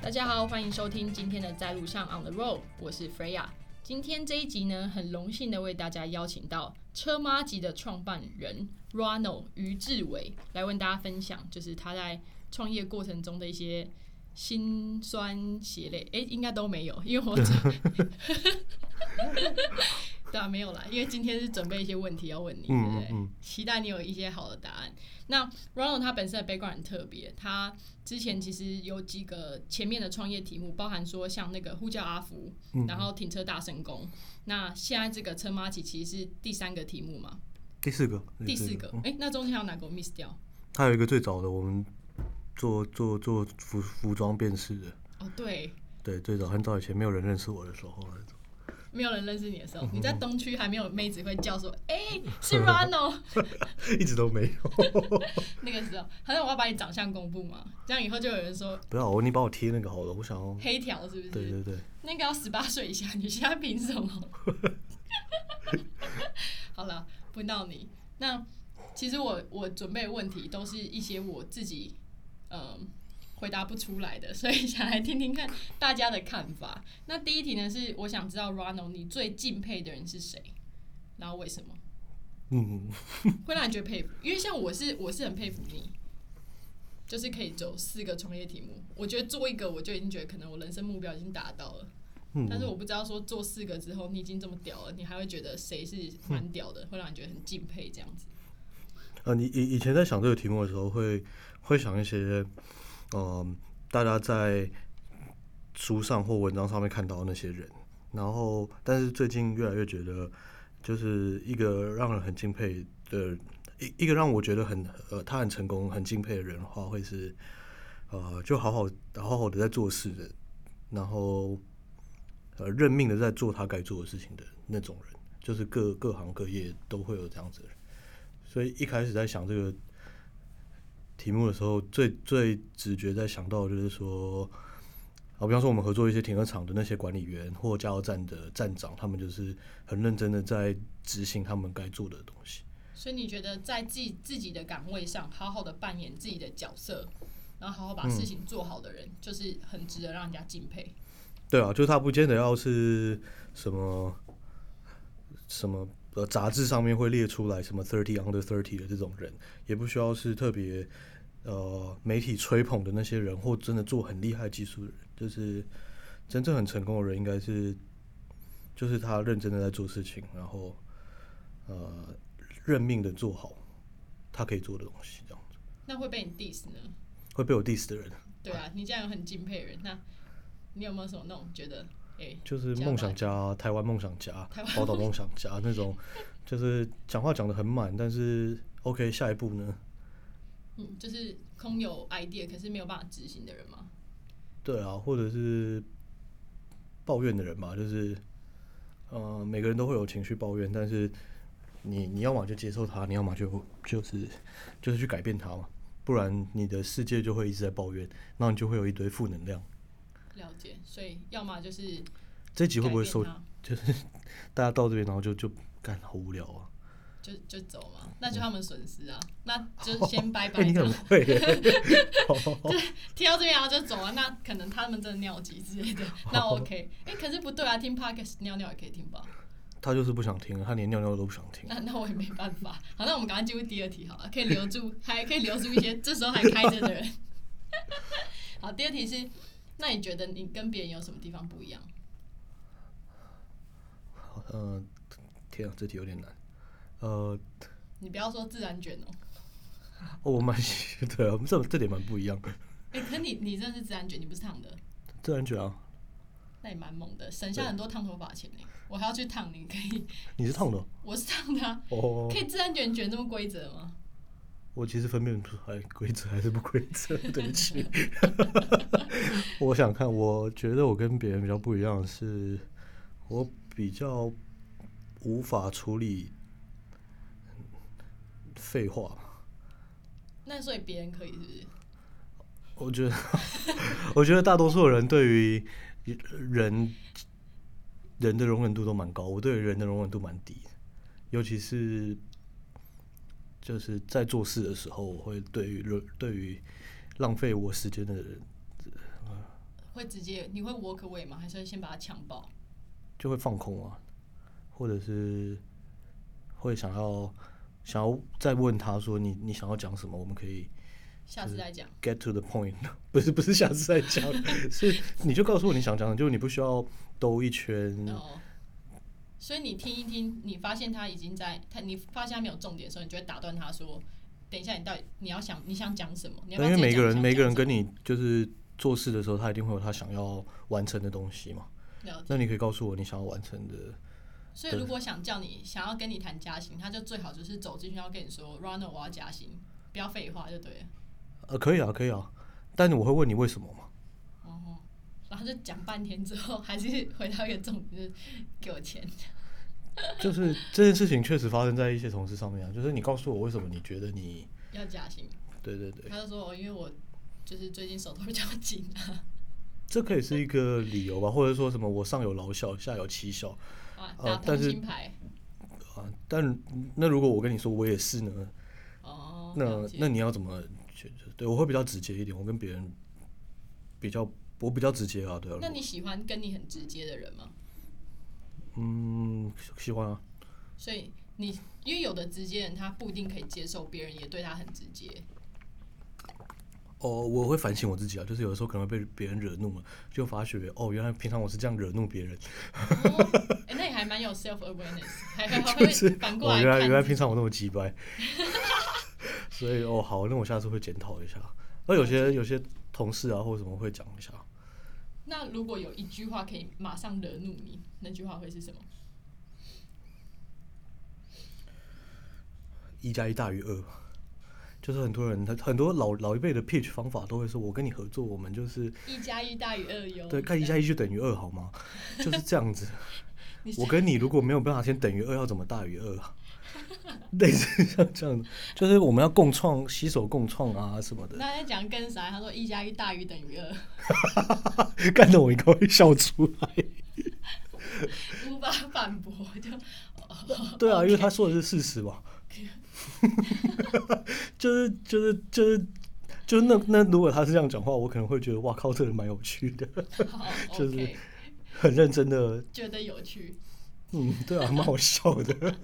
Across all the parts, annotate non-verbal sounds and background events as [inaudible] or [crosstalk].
大家好，欢迎收听今天的在路上 On the Road，我是 Freya。今天这一集呢，很荣幸的为大家邀请到车妈级的创办人 Ronald 于志伟来跟大家分享，就是他在创业过程中的一些辛酸血泪。哎，应该都没有，因为我 [laughs] 对啊，没有啦，因为今天是准备一些问题要问你，对不对？嗯嗯期待你有一些好的答案。那 Ronald 他本身的 background 很特别，他之前其实有几个前面的创业题目，包含说像那个呼叫阿福，嗯然后停车大神功。那现在这个车马奇其实是第三个题目嘛，第四个，第四个嗯，哎、那中间还有哪个我 miss 掉？还有一个最早的，我们做做做服服装辨识的，哦，对，对，最早很早以前没有人认识我的时候那种，没有人认识你的时候，嗯 [laughs] 你在东区还没有妹子会叫说，哎、是 Ronald。[laughs] 一直都没有。[laughs] 那个时候，好像我要把你长相公布嘛，这样以后就有人说不要，我你帮我贴那个好了，我想要。黑条是不是？对对对，那个要十八岁以下，你现在凭什么？好了，不闹你。那其实我我准备的问题都是一些我自己嗯回答不出来的，所以想来听听看大家的看法。那第一题呢是我想知道 Ronald 你最敬佩的人是谁，然后为什么嗯，会让你觉得佩服？因为像我是我是很佩服你。就是可以走四个创业题目，我觉得做一个我就已经觉得可能我人生目标已经达到了。嗯但是我不知道说做四个之后，你已经这么屌了，你还会觉得谁是蛮屌的，会让你觉得很敬佩这样子。呃，你以以前在想这个题目的时候，会会想一些，嗯、大家在书上或文章上面看到那些人，然后但是最近越来越觉得，就是一个让人很敬佩的，一一个让我觉得很呃他很成功、很敬佩的人的话，会是呃就好好好好的在做事的，然后呃认命的在做他该做的事情的那种人，就是各各行各业都会有这样子的人。所以一开始在想这个题目的时候，最最直觉在想到的就是说，啊，比方说我们合作一些停车场的那些管理员或加油站的站长，他们就是很认真的在执行他们该做的东西。所以你觉得在自己自己的岗位上，好好的扮演自己的角色，然后好好把事情做好的人，就是很值得让人家敬佩。对啊，就是他不见得要是什么什么呃杂志上面会列出来什么 thirty under thirty 的这种人，也不需要是特别呃媒体吹捧的那些人，或真的做很厉害技术的人，就是真正很成功的人，应该是就是他认真的在做事情，然后呃认命的做好他可以做的东西，这样子那会被你 diss 呢？会被我 diss 的人，对啊，你这样有很敬佩的人，那你有没有什么那种觉得，哎、就是梦想家、台湾梦想家、宝岛梦想家那种，[laughs] 就是讲话讲的很满，但是 OK，下一步呢？嗯，就是空有 idea 可是没有办法执行的人吗？对啊，或者是抱怨的人吧，就是呃，每个人都会有情绪抱怨，但是你你要么就接受他，你要么就就是就是去改变他嘛，不然你的世界就会一直在抱怨，那你就会有一堆负能量。了解，所以要么就是这集会不会收？就是 [laughs] 大家到这边，然后就就干好无聊啊！就就走嘛，那就他们损失啊，那就先拜哎、拜你。很会耶，听到这边然后就走啊，那可能他们真的尿急之类的，那 OK。哎、可是不对啊，听 Podcast 尿尿也可以听吧？他就是不想听，他连尿尿都不想听。那那我也没办法。好，那我们赶快进入第二题好了，可以留住，还可以留住一些这时候还开着的人。好，第二题是，那你觉得你跟别人有什么地方不一样？呃，天啊，这题有点难。呃，你不要说自然卷哦、[laughs] 哦我蛮对啊，这这点蛮不一样的。哎、可是你你真的是自然卷，你不是烫的，自然卷啊，那也蛮猛的，省下很多烫头发钱呢。我还要去烫，你可以，你是烫的哦 [laughs] 我是烫的、啊，哦。可以自然卷卷这么规则吗？我其实分辨不出来规则还是不规则，对不起。我想看，我觉得我跟别人比较不一样的是，我比较无法处理废话。那所以别人可以是不是？我觉得，[laughs] 我觉得大多数人对于人人的容忍度都蛮高，我对人的容忍度蛮低的，尤其是就是在做事的时候，我会对于人对于浪费我时间的人会直接你会 work away 吗？还是会先把他抢爆？就会放空啊，或者是会想要想要再问他说你你想要讲什么，我们可以下次再讲。get to the point，[laughs] 不是不是下次再讲，[laughs] 是你就告诉我你想讲的，就是你不需要兜一圈。哦，所以你听一听，你发现他已经在他，你发现他没有重点的时候，你就会打断他说：“等一下，你到底你要想你想讲什么？你要要因为每个人每个人跟你就是做事的时候，他一定会有他想要完成的东西嘛。那你可以告诉我你想要完成的，所以如果想叫你想要跟你谈加薪，他就最好就是走进去要跟你说 r u n n e r 我要加薪，不要废话就对了。呃，可以啊，可以啊，但是我会问你为什么嘛？”哦，然后就讲半天之后，还是回到一个重点，就是给我钱。[laughs] 就是这件事情确实发生在一些同事上面啊，就是你告诉我为什么你觉得你，要加薪，对对对，他就说：“我，因为我就是最近手头比较紧啊。这可以是一个理由吧，或者说什么我上有老小，下有妻小啊，呃但是心牌。啊。但那如果我跟你说我也是呢，哦，那那你要怎么？对我会比较直接一点，我跟别人比较，我比较直接啊，对啊。那你喜欢跟你很直接的人吗？嗯，喜欢啊，所以你因为有的直接人他不一定可以接受别人也对他很直接，哦，我会反省我自己啊，就是有的时候可能会被别人惹怒了，就发觉哦，原来平常我是这样惹怒别人，哦，哎、那你还蛮有 self awareness，还还还会就是哦，反过来原来原来平常我那么鸡掰，[laughs] 所以哦好，那我下次会检讨一下。那有些有些同事啊或者什么会讲一下，那如果有一句话可以马上惹怒你，那句话会是什么？一加一大于二，就是很多人他很多老老一辈的 pitch 方法都会说，我跟你合作，我们就是一加一大于二哟。对，看一加一就等于二好吗？就是这样子。[laughs] 我跟你如果没有办法先等于二，要怎么大于二啊？[laughs] 类似像这样，就是我们要共创、携手共创啊什么的，那在讲更啥？他说一加一大于等于二，[laughs] 干得我应该会笑出来。无法反驳，就 [laughs] 对啊，因为他说的是事实嘛。就是就是就是就是那那如果他是这样讲话，我可能会觉得哇靠，这人蛮有趣的，就是很认真的，觉得有趣。嗯，对啊，蛮好笑的。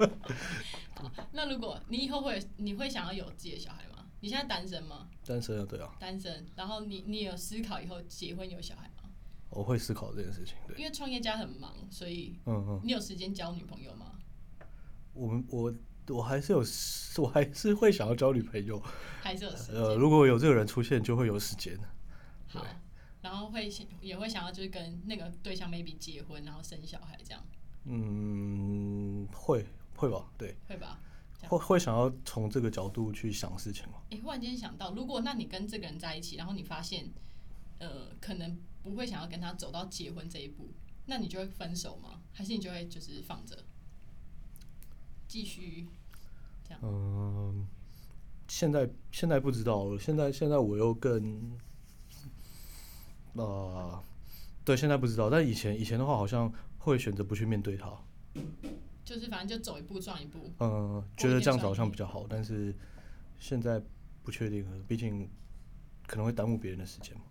那如果你以后会，你会想要有自己的小孩吗？你现在单身吗？单身啊，对啊，单身，然后你你有思考以后结婚有小孩吗？我会思考这件事情。对，因为创业家很忙，所以嗯嗯，你有时间交女朋友吗？我们我我还是有，我还是会想要交女朋友。[laughs] 还是有时间？呃，如果有这个人出现，就会有时间。好，然后会也会想要就是跟那个对象 maybe 结婚，然后生小孩这样，嗯，会会吧，对，会吧？会会想要从这个角度去想事情吗。诶，忽然间想到，如果那你跟这个人在一起，然后你发现，呃，可能不会想要跟他走到结婚这一步，那你就会分手吗？还是你就会就是放着，继续这样？嗯，现在现在不知道，现在现在我又更，呃，对，现在不知道，但以前以前的话，好像会选择不去面对它。就是反正就走一步撞一步。嗯，觉得这样子好像比较好，但是现在不确定了，毕竟可能会耽误别人的时间嘛。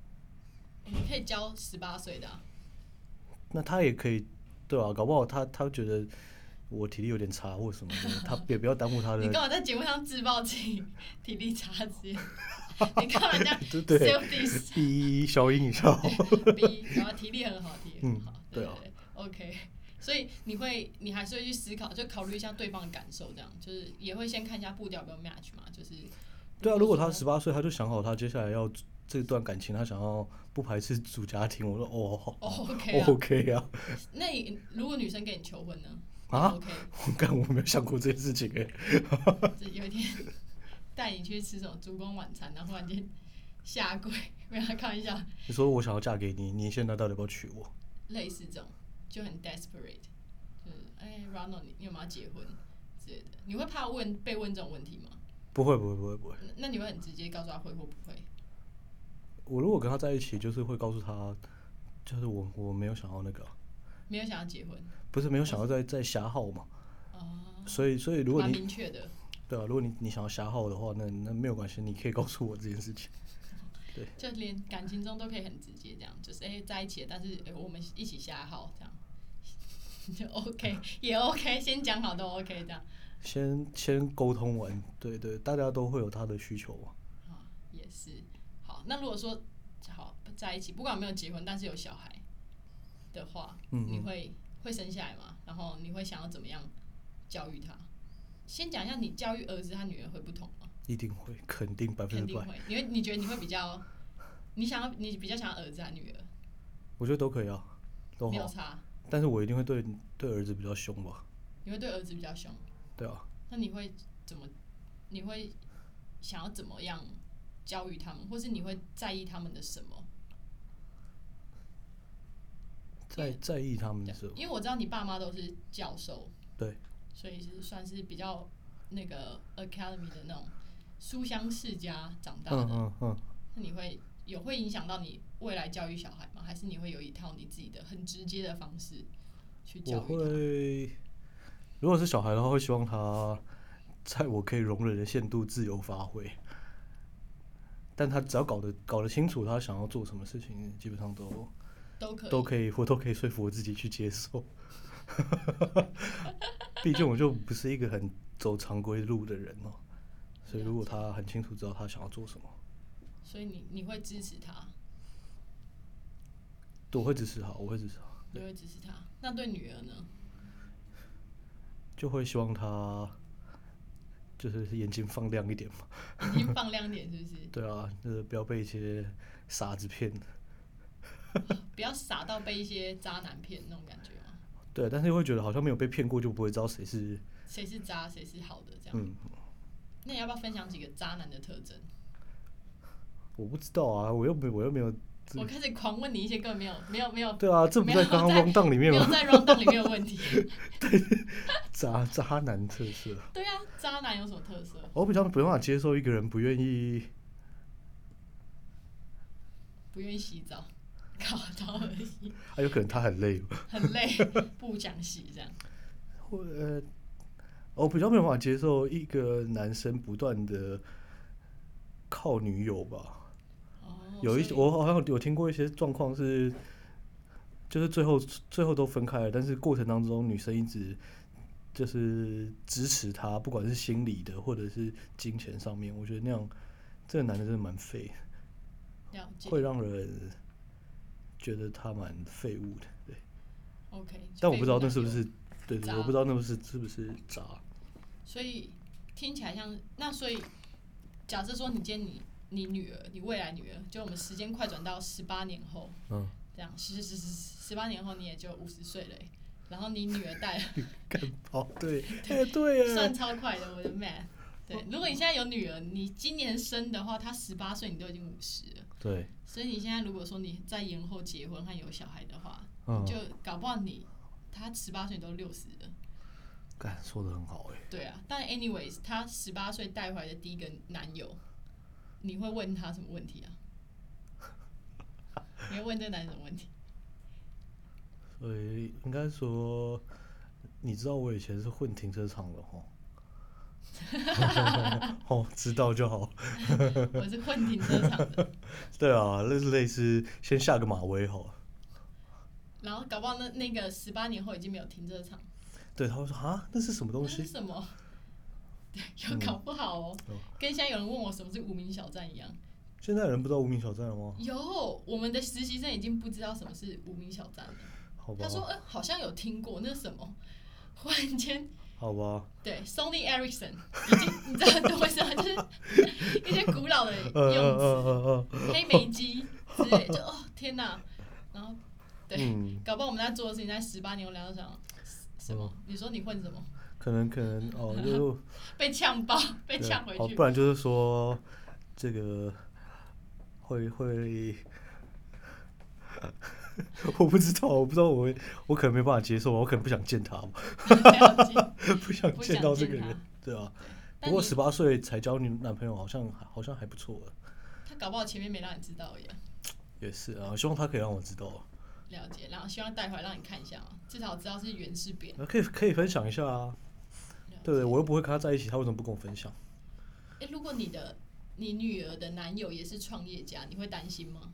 你可以教十八岁的、啊，那他也可以，对啊，搞不好他他觉得我体力有点差或什么的，他也不要耽误他的。[laughs] 你干嘛在节目上自暴自己体力差之？[laughs] 你看人家对对 self diss [laughs] 第一消音一下。B，然后体力很好，体力很好，嗯对啊对对，OK。所以你会，你还是会去思考，就考虑一下对方的感受，这样就是也会先看一下步调有没有 match 嘛，就是。对啊，如果他说十八岁，他就想好他接下来要这段感情，他想要不排斥组家庭，我说哦 OK 啊，OK 啊，那你如果女生跟你求婚呢？啊 OK，我 [laughs] 干我没有想过这件事情哎，[laughs] 就有一天带你去吃什么烛光晚餐，然后忽然间下跪，没有开玩笑，你说我想要嫁给你，你现在到底要不要娶我？类似这种就很 desperate，就是哎，Ronald，你你有没有要结婚之类的？你会怕问被问这种问题吗？不会不会不会不会，那那你会很直接告诉他会或不会？我如果跟他在一起，就是会告诉他，就是我我没有想要那个啊，没有想要结婚不是没有想要再再瞎耗嘛。哦，所以所以如果你明确的。对啊，如果你你想要瞎耗的话，那那没有关系，你可以告诉我这件事情。对就连感情中都可以很直接，这样就是哎、在一起了，但是哎、我们一起瞎耗这样，[laughs] 就 OK 也 OK，先讲好都 OK 这样先先沟通完，对对，大家都会有他的需求嘛。啊也是好。那如果说好在一起，不管有没有结婚，但是有小孩的话，嗯嗯你会会生下来吗？然后你会想要怎么样教育他？先讲一下，你教育儿子和女儿会不同吗？一定会，肯定百分之百，因为你觉得你会比较，你想要你比较想要儿子还是女儿？我觉得都可以啊，都好。没有差，但是我一定会对对儿子比较凶吧？你会对儿子比较凶。对啊，那你会怎么？你会想要怎么样教育他们，或是你会在意他们的什么？在在意他们的时候，因为我知道你爸妈都是教授，对，所以是算是比较那个 academy 的那种书香世家长大的。嗯嗯嗯，那你会有会影响到你未来教育小孩吗？还是你会有一套你自己的很直接的方式去教育他？会，如果是小孩的话，会希望他在我可以容忍的限度自由发挥。但他只要搞得搞得清楚他想要做什么事情，基本上都都可以，都可以，我都可以说服我自己去接受。[laughs] 毕竟我就不是一个很走常规路的人哦、所以如果他很清楚知道他想要做什么，所以你你会支持他，对我会支持他，我会支持他，你会支持他。那对女儿呢？就会希望他就是眼睛放亮一点嘛。[laughs] 眼睛放亮点，是不是？[laughs] 对啊，就是不要被一些傻子骗。[laughs] 不要傻到被一些渣男骗那种感觉吗？对，但是又会觉得好像没有被骗过，就不会知道谁是谁是渣，谁是好的这样。嗯，那你要不要分享几个渣男的特征？我不知道啊，我又没我又没有，我开始狂问你一些根本没有没有没有对啊，这不在刚刚在 round down 里面吗？没有在 round down 里面有问题。[laughs] 对渣渣男特色，对啊，渣男有什么特色？我比较没办法接受一个人不愿意，不愿意洗澡，搞到而已，啊，有可能他很累，很累，不想洗这样。或呃，我比较没有办法接受一个男生不断的靠女友吧。哦，有一些我好像有听过一些状况是，就是最后最后都分开了，但是过程当中女生一直就是支持他，不管是心理的或者是金钱上面，我觉得那样这个男的真的蛮废会让人觉得他蛮废物的。对，OK，但我不知道那是不是对对，我不知道那不是是不是渣。所以听起来像那所以，假设说你今天你你女儿，你未来女儿，就我们时间快转到十八年后，嗯，这样十十十十八年后你也就五十岁了欸，然后你女儿带了，[laughs] 干哦，对，哎对耶，算超快的，我的 man。对，如果你现在有女儿，你今年生的话，她十八岁，你都已经五十了。对，所以你现在如果说你再延后结婚和有小孩的话，嗯，就搞不好你她十八岁都六十了。干说的很好哎。对啊，但 anyways，她十八岁带回来的第一个男友，你会问他什么问题啊？[laughs] 你会问这个男人什么问题？所以应该说，你知道我以前是混停车场的哈。[laughs] 哦，知道就好。我是混停车场的，[laughs] 对啊，类似类似，先下个马威好了。然后搞不好那那个十八年后已经没有停车场，对，他会说啊，那是什么东西？什么？对，[laughs] 有搞不好哦，哦跟现在有人问我什么是无名小站一样。现在有人不知道无名小站了吗？有，我们的实习生已经不知道什么是无名小站了。好吧他，说：“呃，好像有听过，那是什么？” [laughs] 忽然间，好吧，对，Sony Ericsson 已经，你知道为什么？[laughs] 就是一些古老的呃用词，黑莓机之类，就哦天哪！然后，对，嗯，搞不好我们在做的事情，在十八年我聊到想什么？你说你混什么？可能可能哦，[laughs] 就被呛爆，被呛回去哦不。然就是说这个会会，[laughs] 我不知道，我不知道我会，我可能没办法接受，我可能不想见他 [laughs] 不想见到这个人，对啊。不过十八岁才交女男朋友，好像好像还不错，他搞不好前面没让你知道而已啊。也是啊，希望他可以让我知道。了解，然后希望带回来让你看一下嘛，至少知道是原氏扁。可以可以分享一下啊，了对对？我又不会跟他在一起，他为什么不跟我分享？诶，如果你的你女儿的男友也是创业家，你会担心吗？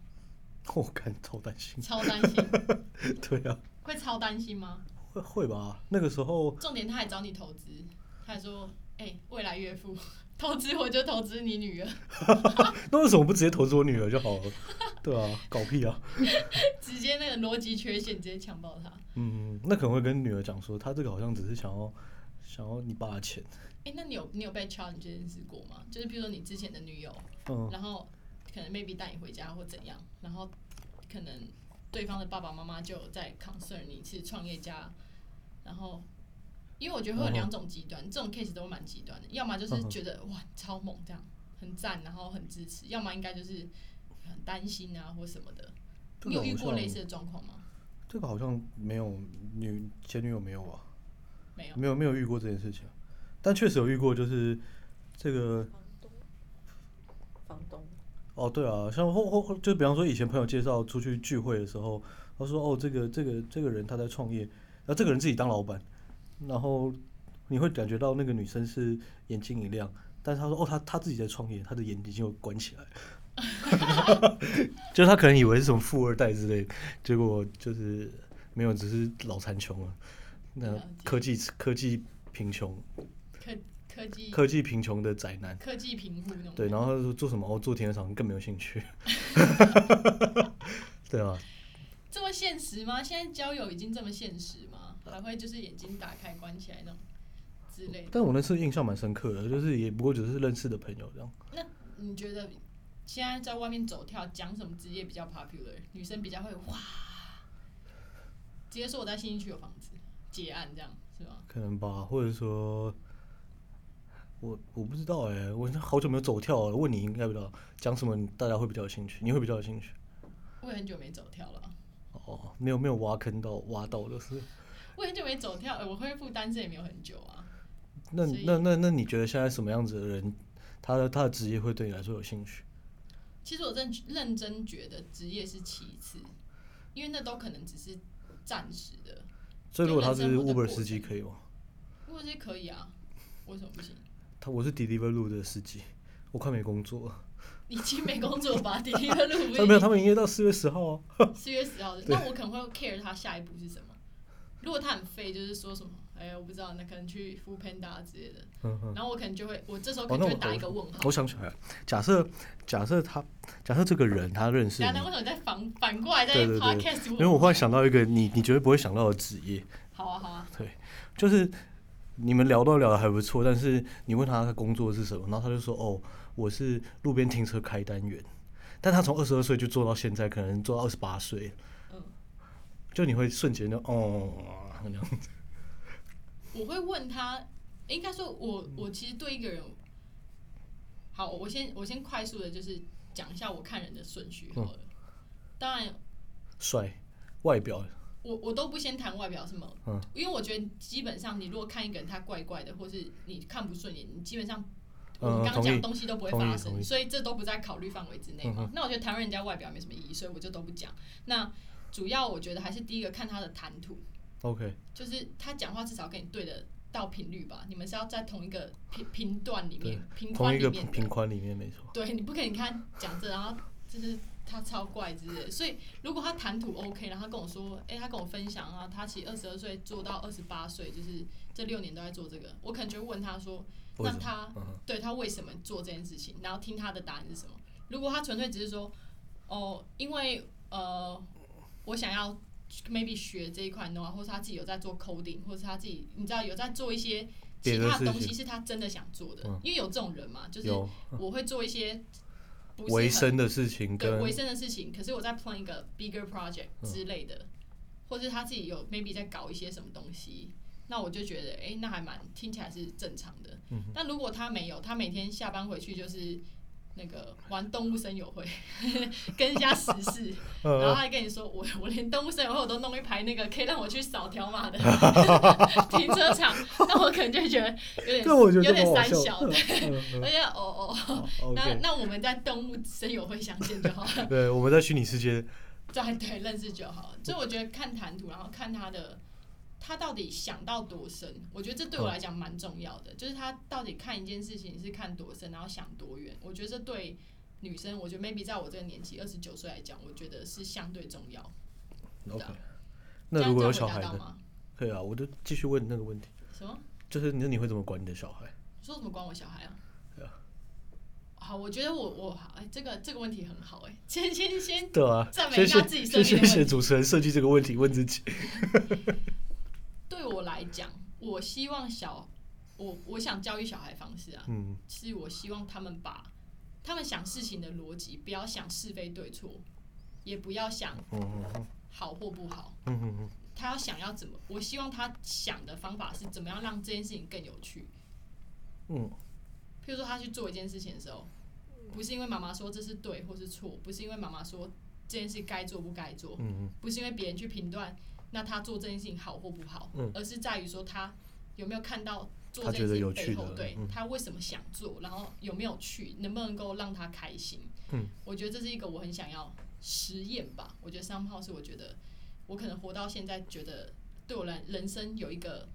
我看超担心。超担心，[laughs] 对啊，会超担心吗？会会吧？那个时候重点他还找你投资，他还说，哎、未来岳父，[laughs] 投资我就投资你女儿，[laughs] 那为什么不直接投资我女儿就好了？对啊，搞屁啊！直接那个逻辑缺陷直接强暴他。嗯，那可能会跟女儿讲说，他这个好像只是想要想要你爸的钱。哎、那你有你有被 challenge 这件事过吗？就是比如说你之前的女友，嗯，然后可能 maybe 带你回家或怎样，然后可能对方的爸爸妈妈就有在 concern 你是创业家，然后因为我觉得会有两种极端，这种 case 都蛮极端的，要么就是觉得哇超猛这样很赞，然后很支持，要么应该就是很担心啊或什么的。你有遇过类似的状况吗？这个好像没有女前女友没有吧？没有，没有没有遇过这件事情，但确实有遇过，就是这个房东，房东，哦，对啊，像或或或就比方说以前朋友介绍出去聚会的时候，他说哦，这个这个这个人他在创业，然后这个人自己当老板，然后你会感觉到那个女生是眼睛一亮，但是他说哦，他他自己在创业，他的眼睛就关起来，[laughs] 就是他可能以为是什么富二代之类，结果就是没有，只是老残穷了，那科技科技贫穷，科科技科技贫穷的宅男。科技贫户那种。对，然后他说做什么？哦，做停车场更没有兴趣。[laughs] [laughs] 对啊，这么现实吗？现在交友已经这么现实吗？还会就是眼睛打开关起来那种之类的？但我那次印象蛮深刻的，就是也不过只是认识的朋友这样。那你觉得现在在外面走跳，讲什么职业比较 popular？女生比较会哇，直接说我在新一区有房子，结案这样是吧？可能吧，或者说，我我不知道哎、我好久没有走跳了。问你应该不知道讲什么，大家会比较有兴趣，你会比较有兴趣。我也很久没走跳了，哦，没有没有挖坑到挖到的是，[laughs] 我很久没走跳，呃我恢复单身也没有很久啊。那那那那你觉得现在什么样子的人，他的他的职业会对你来说有兴趣？其实我认认真觉得职业是其次，因为那都可能只是暂时的。所以如果他是 Uber 过司机可以吗？？Uber 司机可以啊，为什么不行？他我是 Deliveroo 的司机，我快没工作了。已经没工作吧？[laughs] 第一个路他没有，他们营业到四月十号啊。四月十号的，那我可能会 care 他下一步是什么。如果他很废，就是说什么，哎、我不知道，那可能去 f o o Panda 之类的，嗯嗯。然后我可能就会，我这时候可能就会打一个问号。我想起来了，假设假设他假设这个人他认识那，为什么在反反过来在 podcast 问。因为我忽然想到一个你你绝对不会想到的职业，好啊好啊，对。就是你们聊都聊的还不错，但是你问他他工作是什么，然后他就说哦，我是路边停车开单员，但他从二十二岁就做到现在，可能做到二十八岁，嗯，就你会瞬间就哦那样子，我会问他，应该说我我其实对一个人，好，我先我先快速的就是讲一下我看人的顺序好了。当然，帅，外表。我我都不先谈外表什么，嗯。因为我觉得基本上你如果看一个人他怪怪的，或是你看不顺眼，你基本上我嗯们刚刚讲东西都不会发生，所以这都不在考虑范围之内嘛。嗯那我觉得谈论人家外表没什么意义，所以我就都不讲。那主要我觉得还是第一个看他的谈吐，OK，就是他讲话至少跟你对的到频率吧，你们是要在同一个频频段里面、频同一个宽里面的频宽里面没错，对你不可以看讲这，然后就是他超怪之类的。所以如果他谈吐 OK，然后他跟我说，哎、他跟我分享啊，他其实二十二岁做到二十八岁，就是这六年都在做这个。我可能就会问他说，为什么那他嗯哼对他为什么做这件事情，然后听他的答案是什么。如果他纯粹只是说，哦，因为呃，我想要 maybe 学这一块 know，或是他自己有在做 coding，或是他自己你知道有在做一些其他的东西是他真的想做的，嗯。因为有这种人嘛，就是我会做一些维生的事情跟对维生的事情，可是我在 plan 一个 bigger project 嗯。之类的，或者他自己有 maybe 在搞一些什么东西，那我就觉得，哎、那还蛮听起来是正常的。嗯但如果他没有，他每天下班回去就是那个玩动物声友会，[laughs] 跟一下时事，然后还跟你说，我我连动物声友会我都弄一排那个可以让我去扫条码的 [laughs] 停车场，那我可能就觉得有点 [laughs] 有点三小的，嗯嗯而且哦哦。嗯那那我们在动物声友会相见就好了。对，我们在虚拟世界再对认识就好了。所以我觉得看谈吐，然后看他的他到底想到多深，我觉得这对我来讲蛮重要的。就是他到底看一件事情是看多深，然后想多远。我觉得这对女生，我觉得 maybe 在我这个年纪二十九岁来讲，我觉得是相对重要。OK。那如果有小孩？可以啊，我就继续问那个问题，什么？就是那你会怎么管你的小孩？说怎么管我小孩啊？对啊。好，我觉得我我好，哎、这个这个问题很好、哎，[laughs] 先先先对啊，赞美一下自己设谢谢谢计的问题主持人设计这个问题问自己。[laughs] 对我来讲，我希望小我我想教育小孩方式啊，嗯是我希望他们把他们想事情的逻辑，不要想是非对错，也不要想好或不好，嗯嗯嗯他要想要怎么，我希望他想的方法是怎么样让这件事情更有趣。嗯譬如说他去做一件事情的时候，不是因为妈妈说这是对或是错，不是因为妈妈说这件事该做不该做，嗯不是因为别人去评断那他做这件事情好或不好，嗯而是在于说他有没有看到做这件事情背后，的对、嗯他为什么想做，然后有没有去，能不能够让他开心。嗯，我觉得这是一个我很想要实验吧。我觉得三炮是我觉得我可能活到现在，觉得对我来人生有一个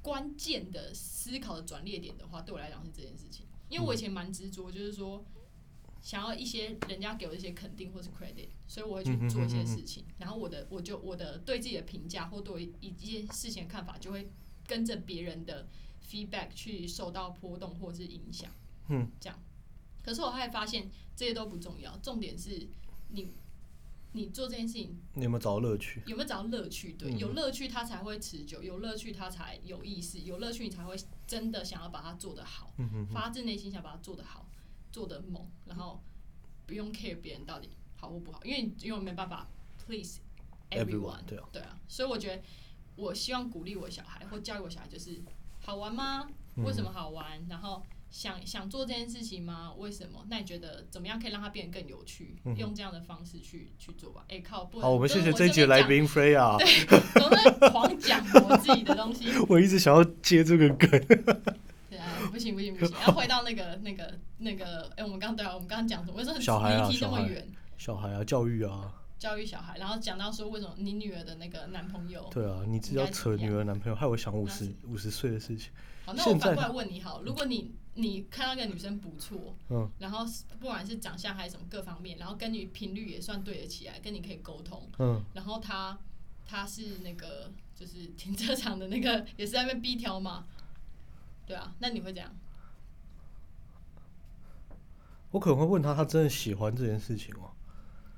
关键的思考的转捩点的话，对我来讲是这件事情。因为我以前蛮执着，就是说想要一些人家给我一些肯定或是 credit，所以我会去做一些事情。然后我的我就我的对自己的评价或对我一件事情的看法，就会跟着别人的 feedback 去受到波动或是影响。嗯，这样。可是我后来发现这些都不重要，重点是你你做这件事情你有没有找到乐趣？有没有找到乐趣？对，嗯有乐趣它才会持久，有乐趣它才有意思，有乐趣你才会真的想要把它做得好，嗯哼发自内心想把它做得好，做的猛，然后不用 care 别人到底好或不好，因为因为没办法 please everyone，Everyone，对啊对啊，所以我觉得我希望鼓励我小孩或教育我小孩就是好玩吗？嗯为什么好玩？然后想想做这件事情吗？为什么？那你觉得怎么样可以让它变得更有趣？嗯用这样的方式去去做吧。哎、靠，好，我们谢谢这一集集的来宾 Freya。总是狂讲我自己的东西。[laughs] 我一直想要接这个梗。对啊，不行不行不行，要回到那个那个那个，哎、我们刚对啊，我们刚刚讲什么？为什么小孩啊离题那么远？小孩啊，教育啊，教育小孩，然后讲到说为什么你女儿的那个男朋友，对啊，你只要扯女儿男朋友，害我想五十五十岁的事情。好，那我反过来问你好，如果你你看到一个女生不错，嗯，然后不管是长相还是什么各方面，然后跟你频率也算对得起来，跟你可以沟通，嗯，然后她她是那个就是停车场的那个也是在那边逼条嘛，对啊，那你会怎样？我可能会问他，他真的喜欢这件事情吗？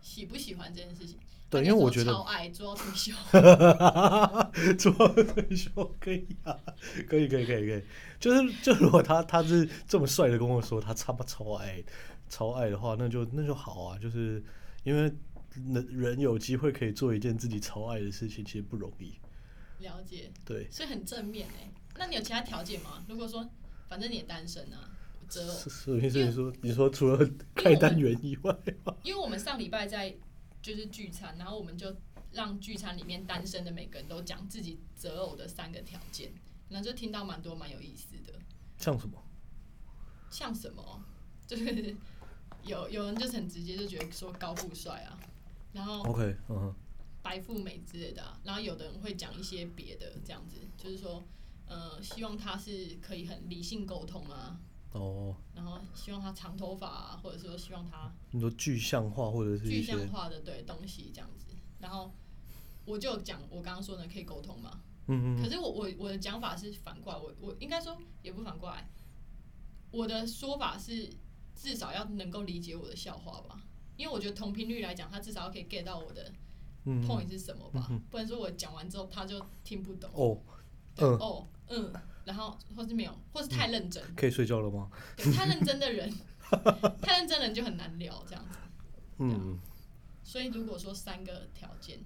喜不喜欢这件事情？对因为我觉得超爱做到退休，[laughs] 做到退休可以啊，可以可以可以可以，就是就如果他他是这么帅的跟我说他超不超爱超爱的话，那就那就好啊，就是因为人人有机会可以做一件自己超爱的事情，其实不容易。了解，对，所以很正面哎。那你有其他条件吗？如果说反正你也单身啊，择偶，所以所以说你说除了开单元以外吗？[laughs] 因为我们上礼拜在就是聚餐，然后我们就让聚餐里面单身的每个人都讲自己择偶的三个条件，然后就听到蛮多蛮有意思的，像什么？像什么，就是有有人就是很直接就觉得说高富帅啊，然后 OK，嗯哼，白富美之类的、啊，然后有的人会讲一些别的这样子，就是说，呃，希望他是可以很理性沟通啊，哦，然后希望他长头发啊，或者说希望他你说具象化或者是具象化的对东西这样子，然后我就讲我刚刚说的可以沟通嘛，嗯嗯可是我我我的讲法是反过来，我我应该说也不反过来，我的说法是至少要能够理解我的笑话吧，因为我觉得同频率来讲，他至少要可以 get 到我的嗯 point 是什么吧，嗯不然说我讲完之后他就听不懂。哦，对嗯，哦，嗯，然后或是没有，或是太认真，可以睡觉了吗？对，太认真的人，[laughs] 太认真的人就很难聊这样子。嗯，所以如果说三个条件，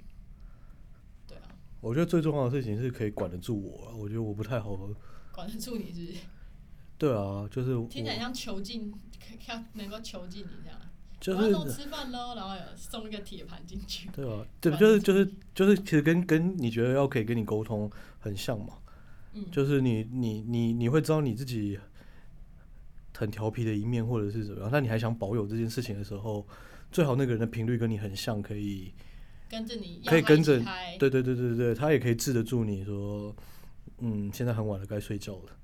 对啊，我觉得最重要的事情是可以管得住我啊，我觉得我不太好，管得住你是不是？对啊，就是我听起来像囚禁，要能够囚禁你这样。就我要弄是吃饭喽，然后有送一个铁盘进去。对啊，对，管就是就是就是，其实跟跟你觉得要可以跟你沟通很像嘛，嗯，就是你你你你会知道你自己很调皮的一面或者是怎么样，但你还想保有这件事情的时候，最好那个人的频率跟你很像，可以跟着你，可以跟着对对对对对，他也可以治得住你说，嗯，现在很晚了，该睡觉了。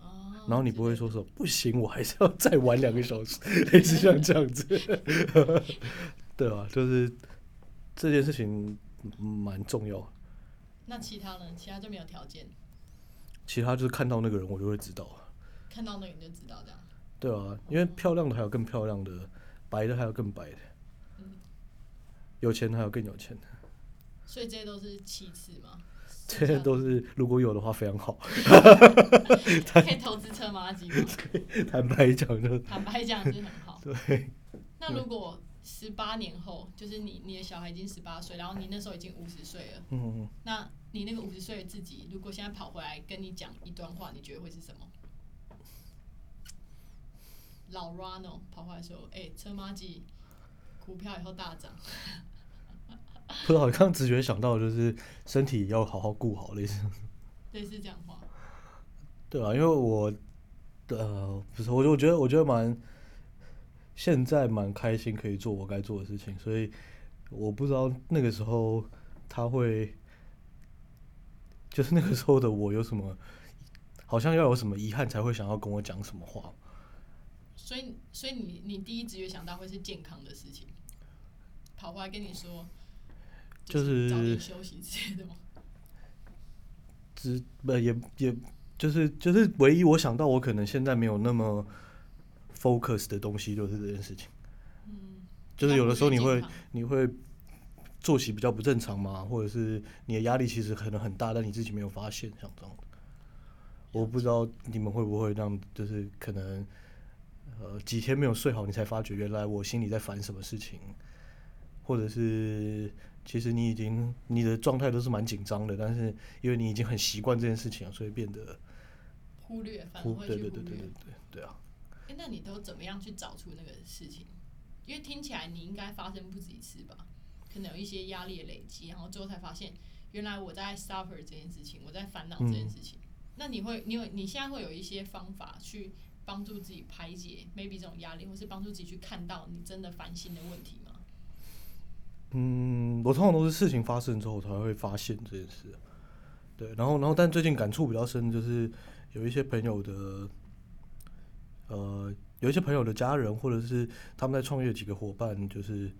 哦然后你不会说说不行，我还是要再玩两个小时，[laughs] 类似像这样子，[laughs] 对吧？就是这件事情嗯蛮重要。那其他呢？其他就没有条件，其他就是看到那个人，我就会知道，看到那个你就知道这样。对啊，因为漂亮的还有更漂亮的，白的还有更白的，有钱的还有更有钱的，所以这些都是其次吗。这些都是如果有的话非常好。可以投资车马机吗？[laughs] 坦白讲，就坦白讲是很好。对，那如果十八年后，就是你你的小孩已经十八岁，然后你那时候已经五十岁了，嗯，那你那个五十岁的自己，如果现在跑回来跟你讲一段话，你觉得会是什么？老 Rano 跑回来说：“哎、车马机股票以后大涨。[laughs] 不知道，刚刚直觉想到的就是身体要好好顾好，类似。”类似这样话。对啊，因为我呃不是，我就我觉得我觉得蛮现在蛮开心，可以做我该做的事情，所以我不知道那个时候他会，就是那个时候的我有什么，好像要有什么遗憾才会想要跟我讲什么话。所以，所以你你第一直觉想到会是健康的事情，跑过来跟你说，就是早点休息之类的吗？只呃也也就是就是唯一我想到我可能现在没有那么 focus 的东西，就是这件事情。嗯，就是有的时候你会你会作息比较不正常嘛，或者是你的压力其实可能很大，但你自己没有发现，像这样。我不知道你们会不会让，就是可能呃几天没有睡好，你才发觉原来我心里在烦什么事情，或者是其实你已经你的状态都是蛮紧张的，但是因为你已经很习惯这件事情了，所以变得忽略，反而忽略对对对对对。对对啊。哎、那你都怎么样去找出那个事情？因为听起来你应该发生不止一次吧？可能有一些压力的累积，然后最后才发现，原来我在 suffer 这件事情，我在烦恼这件事情。那你会，你有，你现在会有一些方法去帮助自己排解 maybe 这种压力，或是帮助自己去看到你真的烦心的问题吗？嗯，我通常都是事情发生之后才会发现这件事。对，然后然后但最近感触比较深，就是有一些朋友的，呃，有一些朋友的家人或者是他们在创业几个伙伴，就是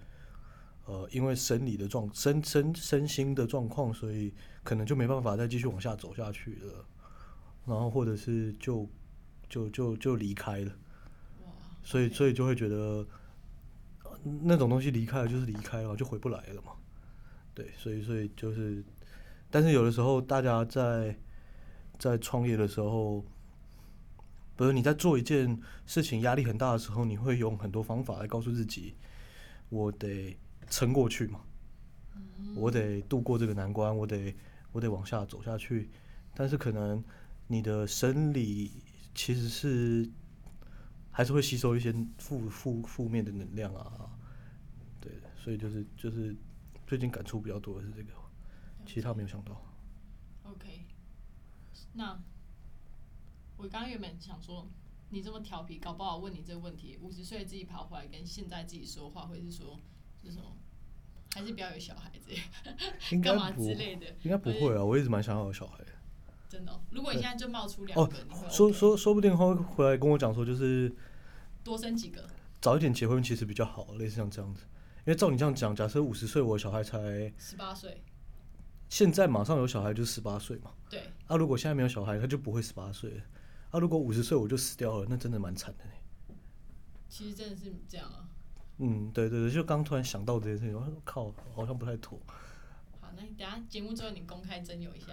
呃，因为生理的状身身身心的状况，所以可能就没办法再继续往下走下去了，然后或者是就就就就离开了。哇，所以所以就会觉得呃那种东西离开了就是离开了，就回不来了嘛。对，所以所以就是，但是有的时候大家在在创业的时候，不是你在做一件事情压力很大的时候，你会用很多方法来告诉自己，我得撑过去嘛，我得度过这个难关，我得我得往下走下去。但是可能你的生理其实是还是会吸收一些负负负面的能量啊，对，所以就是就是最近感触比较多的是这个，其他没有想到。OK，那我刚刚原本想说，你这么调皮，搞不好问你这个问题，五十岁自己跑回来跟现在自己说话，会是说是什么？还是不要有小孩子，[laughs] 应该干嘛不之类的？应该不会啊，我一直蛮想要有小孩的。真的哦、如果你现在就冒出两哦个，你说说说不定他会回来跟我讲说，就是多生几个，早一点结婚其实比较好，类似像这样子。因为照你这样讲，假设五十岁我小孩才十八岁，现在马上有小孩就十八岁嘛，对，啊，如果现在没有小孩，他就不会十八岁了。啊，如果五十岁我就死掉了，那真的蛮惨的呢。其实真的是这样啊。嗯，对对对，就刚突然想到这件事情，我说靠，好像不太妥。好，那你等下节目之后你公开征友一下，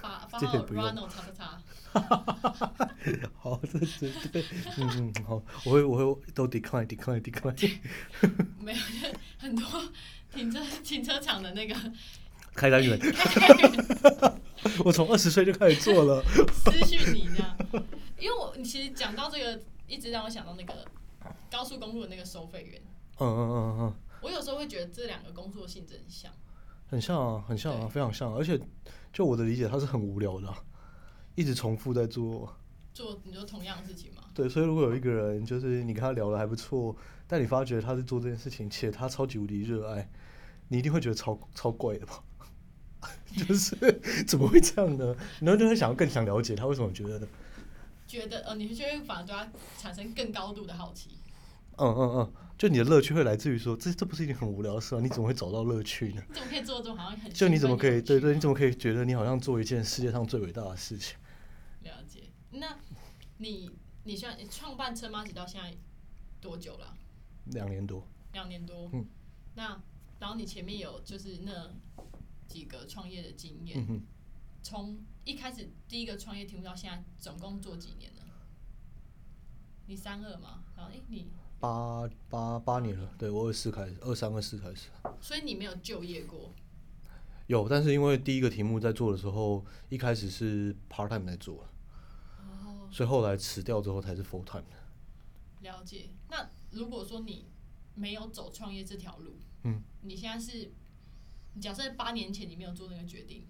发 [laughs] 发到这个不用。Rano 叉叉叉，[laughs] 好，这这对，嗯嗯，好，我会我会都 decline decline decline，没有，就很多停车停车场的那个 [laughs] 开单员，我从二十岁就开始做了。私讯你这样，因为我你其实讲到这个，一直让我想到那个高速公路的那个收费员。嗯嗯嗯嗯，我有时候会觉得这两个工作性质很像，很像啊，很像啊，非常像啊、而且就我的理解，他是很无聊的啊、[laughs] 一直重复在做做你说同样的事情吗？对，所以如果有一个人就是你跟他聊的还不错，但你发觉他是做这件事情，且他超级无敌热爱，你一定会觉得超超怪的吧？[laughs] 就是怎么会这样呢？然后就会想要更想了解他为什么觉得，觉得呃，你会觉得反而对他产生更高度的好奇。嗯嗯嗯，就你的乐趣会来自于说，这这不是一件很无聊的事啊？你怎么会找到乐趣呢？你怎么可以做这种好像很就你怎么可以对对？你怎么可以觉得你好像做一件世界上最伟大的事情？了解？那你你现在你创办车马子到现在多久了？两年多，两年多。嗯。那然后你前面有就是那几个创业的经验，从一开始第一个创业题目到现在，总共做几年了？你三二嘛，然后诶、你八八八年了，对我二四开始，二三二四开始。所以你没有就业过，有，但是因为第一个题目在做的时候，一开始是 part time 在做，哦，所以后来辞掉之后才是 full time。了解。那如果说你没有走创业这条路，嗯，你现在是，假设八年前你没有做那个决定，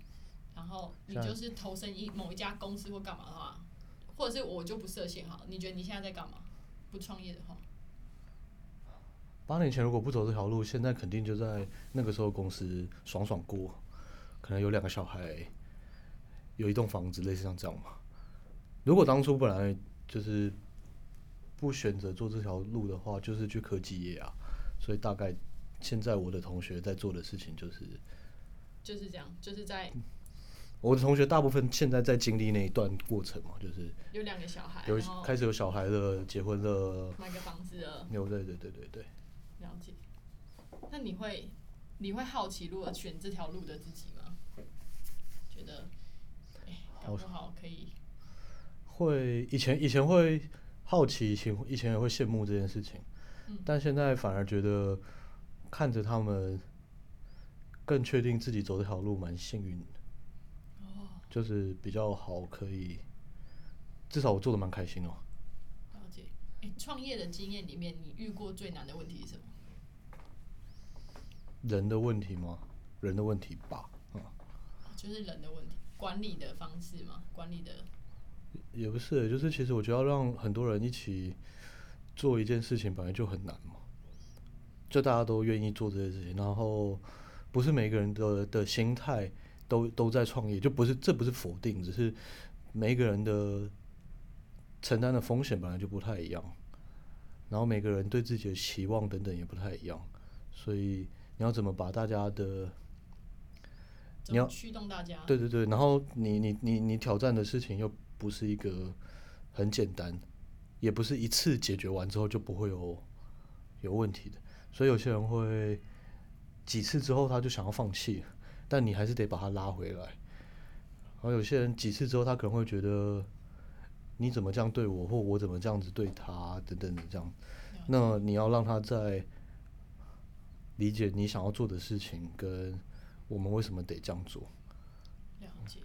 然后你就是投身一某一家公司或干嘛的话，或者是我就不设限好了，你觉得你现在在干嘛？不创业的话，八年前如果不走这条路，现在肯定就在那个时候公司爽爽过，可能有两个小孩，有一栋房子，类似像这样嘛。如果当初本来就是不选择做这条路的话，就是去科技业啊。所以大概现在我的同学在做的事情就是，就是这样，就是在我的同学大部分现在在经历那一段过程嘛，就是有两个小孩，有开始有小孩了，结婚了，买个房子了，有对对对对对。了解。那你会你会好奇，如果选这条路的自己吗？觉得，哎、搞不好可以，会以前以前会好奇，以前以前也会羡慕这件事情，嗯但现在反而觉得看着他们更确定自己走这条路蛮幸运的，哦，就是比较好，可以至少我做的蛮开心哦。了解。哎、创业的经验里面，你遇过最难的问题是什么？人的问题吗？人的问题吧，嗯，就是人的问题，管理的方式嘛，管理的，也不是，就是其实我觉得要让很多人一起做一件事情本来就很难嘛，就大家都愿意做这件事情，然后不是每个人的的心态都都在创业，就不是这不是否定，只是每一个人的承担的风险本来就不太一样，然后每个人对自己的期望等等也不太一样，所以你要怎么把大家的你要驱动大家？对对对，然后你你你你挑战的事情又不是一个很简单，也不是一次解决完之后就不会有有问题的，所以有些人会几次之后他就想要放弃，但你还是得把他拉回来。然后有些人几次之后他可能会觉得你怎么这样对我，或我怎么这样子对他等等的这样，那你要让他在理解你想要做的事情跟我们为什么得这样做。了解。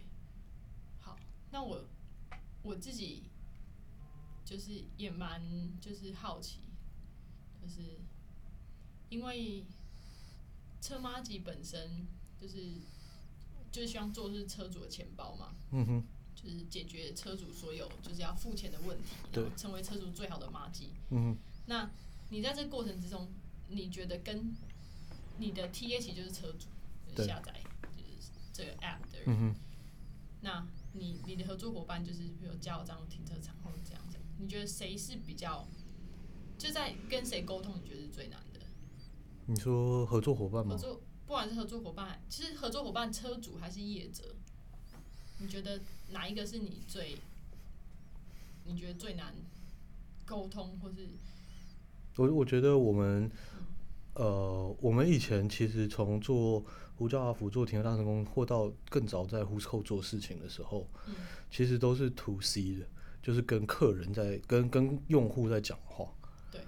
好，那我我自己就是也蛮就是好奇，就是因为车马吉本身就是就是希望做的是车主的钱包嘛，嗯哼，就是解决车主所有就是要付钱的问题，对然后成为车主最好的马吉。嗯哼。那你在这个过程之中，你觉得跟你的 TA 其实就是车主，就是下载就是这个 app 的人，嗯，那你你的合作伙伴就是比如加油站或停车场或者这样子，你觉得谁是比较就在跟谁沟通？你觉得是最难的？你说合作伙伴吗？合作不管是合作伙伴，其实合作伙伴、车主还是业者，你觉得哪一个是你最你觉得最难沟通，或是我我觉得我们，呃，我们以前其实从做呼叫阿福、做停车大成功，或到更早在呼后做事情的时候，嗯其实都是 to C 的，就是跟客人在跟跟用户在讲话。对，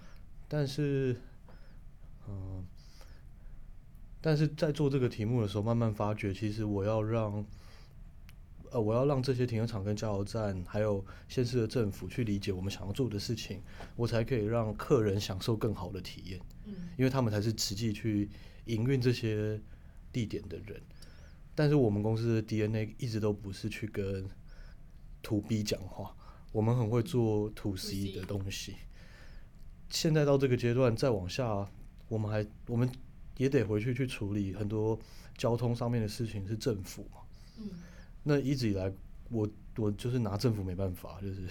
但是，嗯、但是在做这个题目的时候，慢慢发觉，其实我要让，呃，我要让这些停车场跟加油站，还有县市的政府去理解我们想要做的事情，我才可以让客人享受更好的体验，嗯因为他们才是实际去营运这些地点的人。但是我们公司的 DNA 一直都不是去跟 to B 讲话，我们很会做 to C 的东西。现在到这个阶段，再往下，我们还我们也得回去去处理很多交通上面的事情，是政府嘛。嗯，那一直以来，我我就是拿政府没办法，就是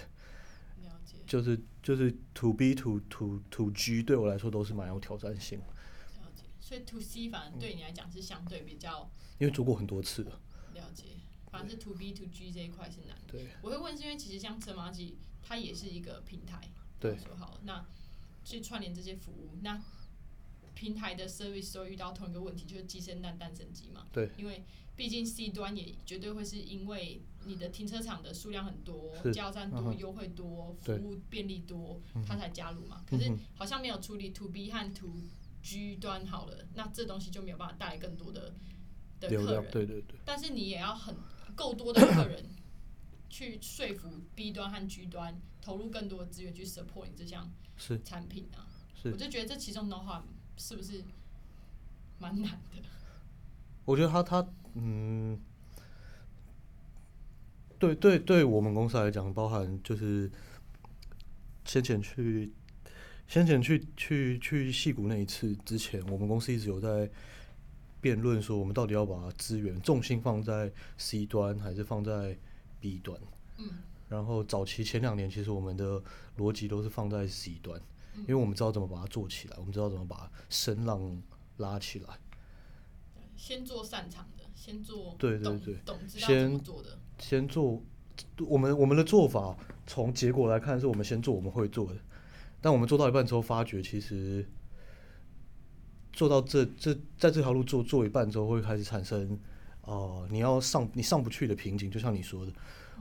了解就是就是 to B to to to G 对我来说都是蛮有挑战性，了解。所以 to C 反而对你来讲是相对比较因为做过很多次了。了解，反正是 to B to G 这一块是难的。对我会问是因为其实像车马记，它也是一个平台。对说好，那去串联这些服务，那平台的 service 都遇到同一个问题，就是鸡生蛋，蛋生鸡嘛。对。因为毕竟 C 端也绝对会是因为你的停车场的数量很多，加油站多，嗯优惠多，服务便利多，嗯它才加入嘛。可是好像没有处理 To B 和 To G 端好了，那这东西就没有办法带来更多的的，客人。对对对，但是你也要很够多的客人 [coughs] 去说服 B 端和 G 端投入更多的资源去 support 你这项是产品啊。我就觉得这其中 know how 是不是蛮难的？[laughs] 我觉得他他嗯，对对对我们公司来讲，包含就是先前去先前去去去戏谷那一次之前，我们公司一直有在辩论说，我们到底要把资源重心放在 C 端还是放在 B 端。嗯然后早期前两年，其实我们的逻辑都是放在 C 端，因为我们知道怎么把它做起来，我们知道怎么把声浪拉起来。先做擅长的，先做对对对。懂知道先做的。先做我们我们的做法，从结果来看，是我们先做我们会做的，但我们做到一半之后，发觉其实做到这这在这条路做做一半之后，会开始产生哦、呃你要上你上不去的瓶颈，就像你说的，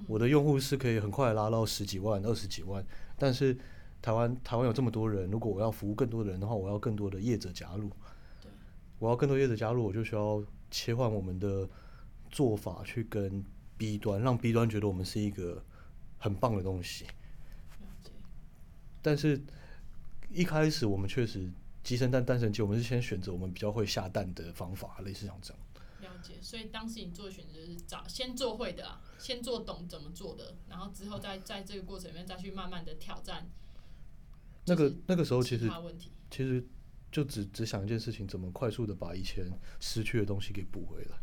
我的用户是可以很快拉到十几万、二十几万，但是台湾台湾有这么多人，如果我要服务更多的人的话，我要更多的业者加入对，我要更多业者加入，我就需要切换我们的做法去跟 B 端，让 B 端觉得我们是一个很棒的东西。了解，但是一开始我们确实鸡生蛋，蛋生鸡，我们是先选择我们比较会下蛋的方法，类似像这样。了解。所以当时你做的选择是找先做会的啊，先做懂怎么做的，然后之后再在这个过程里面再去慢慢的挑战。那个那个时候其其实。其实就只只想一件事情，怎么快速的把以前失去的东西给补回来。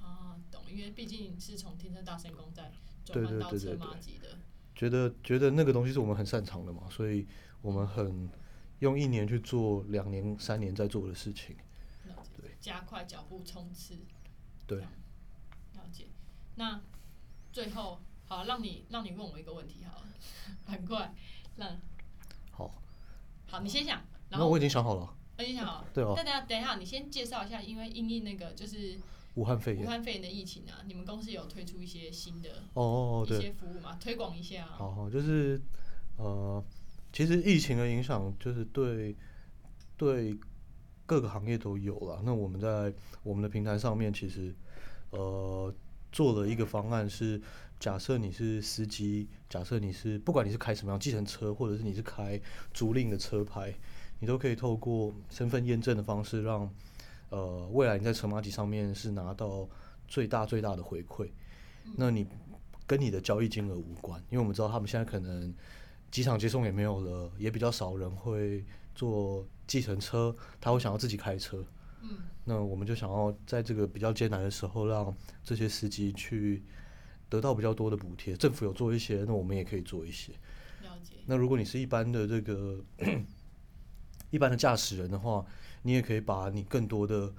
啊，懂，因为毕竟是从天车大神功在转对换到车对对对马级的，觉得觉得那个东西是我们很擅长的嘛，所以我们很用一年去做两年、三年在做的事情。了解对加快脚步冲刺，对了解。那最后，好，让你让你问我一个问题好了，[laughs] 很快，让好，好，你先想，然后那我已经想好了，我已经想好了，对哦但等一下等一下，你先介绍一下，因为因应那个就是武武汉肺炎武。汉肺炎的疫情啊，你们公司有推出一些新的哦哦哦，一，些服务嘛，推广一下啊。好好，就是呃，其实疫情的影响就是对对各个行业都有了。那我们在我们的平台上面，其实呃做了一个方案是，假设你是司机，假设你是不管你是开什么样计程车，或者是你是开租赁的车牌，你都可以透过身份验证的方式让，呃未来你在乘马机上面是拿到最大最大的回馈。那你跟你的交易金额无关，因为我们知道他们现在可能机场接送也没有了，也比较少人会坐计程车，他会想要自己开车。嗯，那我们就想要在这个比较艰难的时候，让这些司机去得到比较多的补贴。政府有做一些，那我们也可以做一些。了解。那如果你是一般的这个一般的驾驶人的话，你也可以把你更多的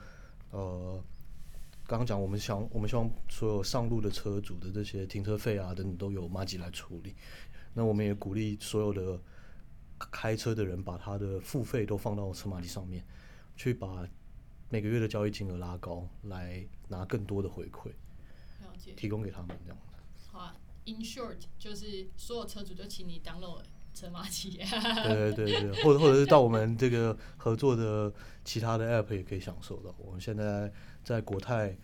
呃，刚刚讲我们想我们希望所有上路的车主的这些停车费啊等等都由马吉来处理。那我们也鼓励所有的开车的人把他的付费都放到车马机上面，去把每个月的交易金额拉高，来拿更多的回馈了解。提供给他们这样。好啊，In short，就是所有车主就请你 download 车马机。对对对，或者或者是到我们这个合作的其他的 app 也可以享受到。我们现在在国泰、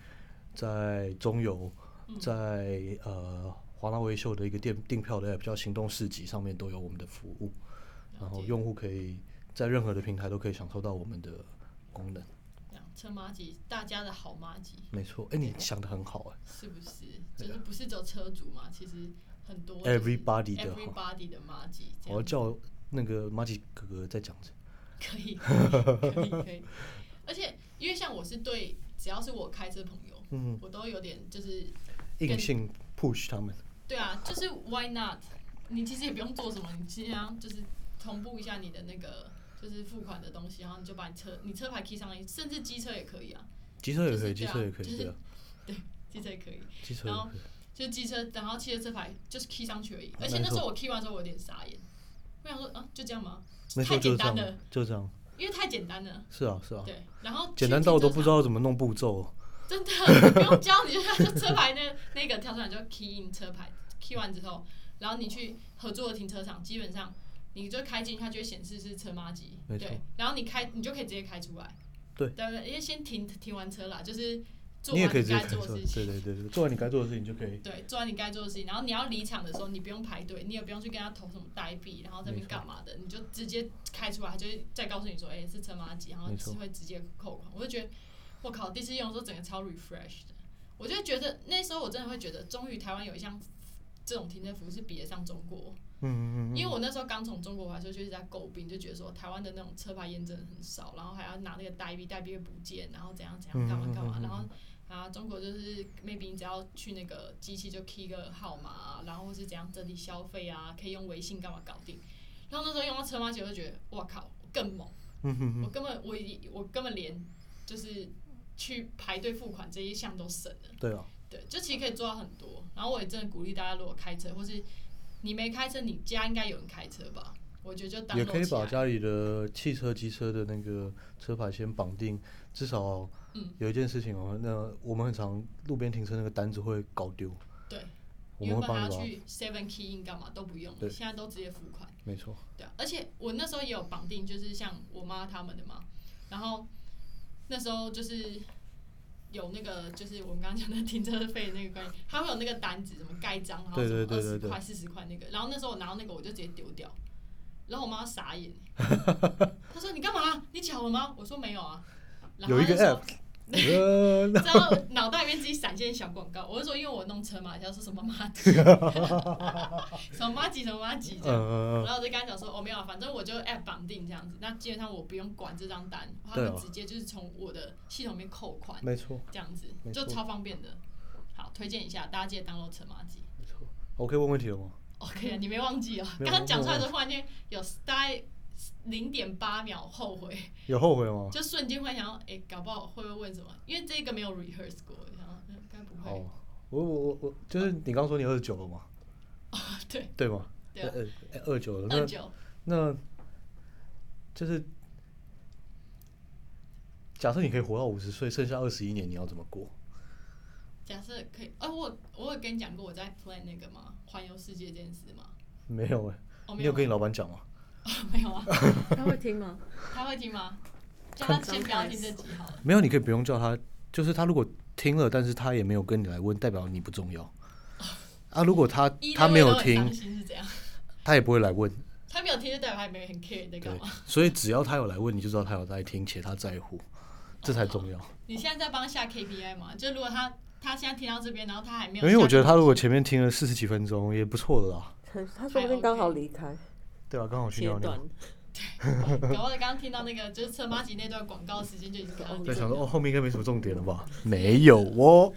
在中油、在呃华纳维秀的一个订订票的 app 叫行动市集上面都有我们的服务，然后用户可以在任何的平台都可以享受到我们的功能。这样车马吉，大家的好马吉，没错，哎，你想的很好哎。是不是？就是不是走车主嘛？其实很多 everybody 的，everybody 的马吉，我要叫那个马吉哥哥再讲一次。可以 [laughs] 可以可以，而且因为像我是对只要是我开车朋友，嗯，我都有点就是硬性 push 他们。对啊，就是 why not？你其实也不用做什么，你其实上就是同步一下你的那个就是付款的东西，然后你就把你车你车牌 key 上来，甚至机车也可以啊，机车也可以，机车也可以，就是对啊，机车也可以，机车然后也可以。就是机车，然后汽车车牌就是 key 上去而已。而且那时候我 key 完之后我有点傻眼，我想说啊就这样吗？太就这简单了样，，就这样。因为太简单了。是啊，是啊，对，然后简单到我都不知道。怎么弄步骤。真的不用教，你就就车牌那 [laughs] 那个跳出来就 key in 车牌，key 完之后，然后你去合作的停车场，基本上你就开进，它就会显示是车马机，对，然后你开你就可以直接开出来，对对不对？因为先停停完车啦，就是做完你该做的事情。对对对对，做完你该做的事情就可以。对，做完你该做的事情，然后你要离场的时候，你不用排队，你也不用去跟他投什么代币，然后在那边干嘛的，你就直接开出来，他就会再告诉你说，哎、是车马机，然后是会直接扣款。我就觉得，我靠，第一次用的时候整个超 refresh 的，我就觉得那时候我真的会觉得，终于台湾有一项这种停车服务是比得上中国。嗯嗯嗯因为我那时候刚从中国回来时候，就一直在诟病，就觉得说台湾的那种车牌验证很少，然后还要拿那个代币，代币又不见，然后怎样怎样干嘛干嘛，然后啊，中国就是 maybe 你只要去那个机器就 key 个号码、啊，然后是怎样整体消费啊，可以用微信干嘛搞定。然后那时候用到车马姐，我就觉得哇靠，更猛！我根本我已我根本连就是去排队付款这一项都省了。对啊，对，就其实可以做到很多。然后我也真的鼓励大家，如果开车，或是你没开车，你家应该有人开车吧？我觉得就当也可以把家里的汽车、机车的那个车牌先绑定，至少嗯。有一件事情哦，那我们很常路边停车那个单子会搞丢，对，我原们会帮你把它，本要去 Seven Key In 干嘛都不用，对。现在都直接付款。没错，对啊，而且我那时候也有绑定，就是像我妈他们的嘛，然后那时候就是有那个，就是我们刚刚讲的停车费那个关系，他会有那个单子，什么盖章，然后什么二十块、四十块那个，然后那时候我拿到那个我就直接丢掉，[laughs] 然后我妈傻眼，她说你干嘛？你缴了吗？我说没有啊，然后有一个 app，呃，然后 [laughs] 脑袋里面自己闪现小广告，我就说因为我弄车嘛，叫说什么马吉，[laughs] 什么马吉什么马吉这样。嗯然后我就跟他讲说，哦没有啊，反正我就 app 绑定这样子，那基本上我不用管这张单，他们直接就是从我的系统里面扣款，没错这样子就超方便的。好，推荐一下，大家记得 download 车马吉。没错，我可以问问题了吗？OK 啊，你没忘记哦？刚刚讲出来的然间有大概零点八秒后悔，有后悔吗？就瞬间会想要，哎，搞不好会不会问什么？因为这个没有 rehearse 过，然后嗯该不会。哦，我我我我就是你刚说你二十九了嘛，对对吗？对啊，呃二九了，那二九，那就是假设你可以活到五十岁，剩下二十一年你要怎么过？假设可以，啊，我我有跟你讲过我在 plan 那个吗？环游世界这件事吗？没有哎、哦，有你有跟你老板讲吗？[laughs] 没有啊？他会听吗？他会听吗？叫他先不要听这集好了。没有，你可以不用叫他，就是他如果听了，但是他也没有跟你来问，代表你不重要。[laughs] 啊，如果他他没有听他也不会来问。他没有听就代表他没有很 care 你在干对嘛。，所以只要他有来问，你就知道他有在听，且他在乎，这才重要。你现在在帮他下 KPI 吗？就如果他他现在听到这边，然后他还没有因为我觉得他如果前面听了四十几分钟，也不错的啦。他说不定刚好离开，对啊，刚好去切尿尿断。[laughs] 搞不好刚刚听到那个就是车马吉那段广告时间就已经跟他在想说，哦，后面应该没什么重点了吧？[laughs] 没有哦，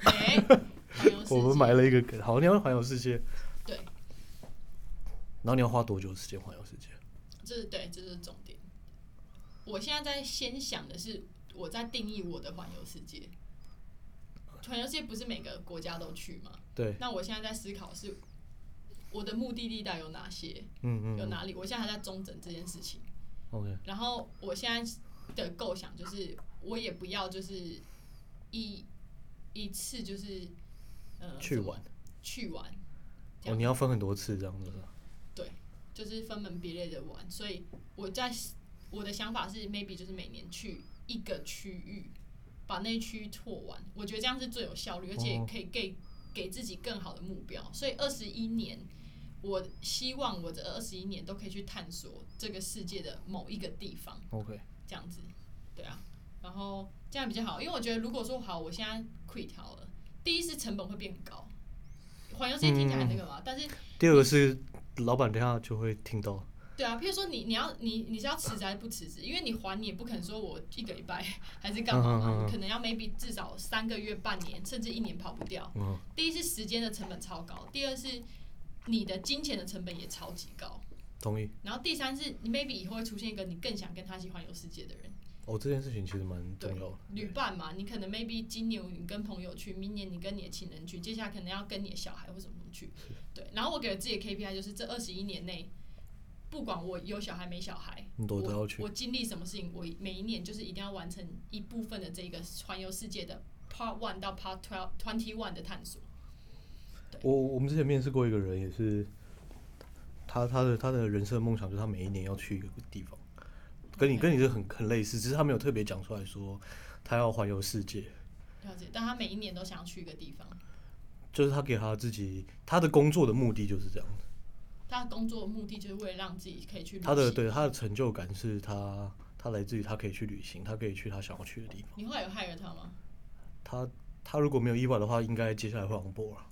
[laughs] 我们埋了一个梗。好，你要环游世界，对，然后你要花多久时间环游世界？这是对，这是重点。我现在在先想的是，我在定义我的环游世界。环游世界不是每个国家都去吗？对，那我现在在思考是，我的目的地带有哪些，嗯嗯有哪里？我现在还在中整这件事情。，OK，然后我现在的构想就是，我也不要就是一一次就是呃去玩去玩，哦，你要分很多次这样子。对就是分门别类的玩。所以我在我的想法是，maybe 就是每年去一个区域，把那一区拓完。我觉得这样是最有效率，而且哦可以给给自己更好的目标。所以二十一年。我希望我这二十一年都可以去探索这个世界的某一个地方，OK，这样子，对啊，然后这样比较好，因为我觉得如果说好，我现在 quit 好了，第一是成本会变高，环游世界听起来那个嘛，但是第二个是老板等一下就会听到，对啊，譬如说你你要你你是要辞职还是不辞职？因为你还你也不可能说我一个礼拜还是干嘛嘛，嗯嗯嗯嗯你可能要 maybe 至少三个月、半年甚至一年跑不掉。嗯，第一是时间的成本超高，第二是你的金钱的成本也超级高，同意。然后第三是你 maybe 以后会出现一个你更想跟他一起环游世界的人。哦，这件事情其实蛮对重要的。旅伴嘛，你可能 maybe 今年你跟朋友去，明年你跟你的情人去，接下来可能要跟你的小孩或什么去。对，然后我给了自己的 KPI 就是这二十一年内，不管我有小孩没小孩，都要去我。我经历什么事情，我每一年就是一定要完成一部分的这个环游世界的 Part One 到 Part Twelve Twenty One 的探索。我我们之前面试过一个人，也是他他的他的人生梦想就是他每一年要去一个地方，跟你跟你这很很类似，只是他没有特别讲出来说他要环游世界，了解，但他每一年都想要去一个地方。就是他给他自己他的工作的目的就是这样，他的工作目的就是为了让自己可以去旅行。他的对他的成就感是他他来自于他可以去旅行，他可以去他想要去的地方。你后来有 hire 他吗？他他如果没有意外的话，应该接下来会 on board 了。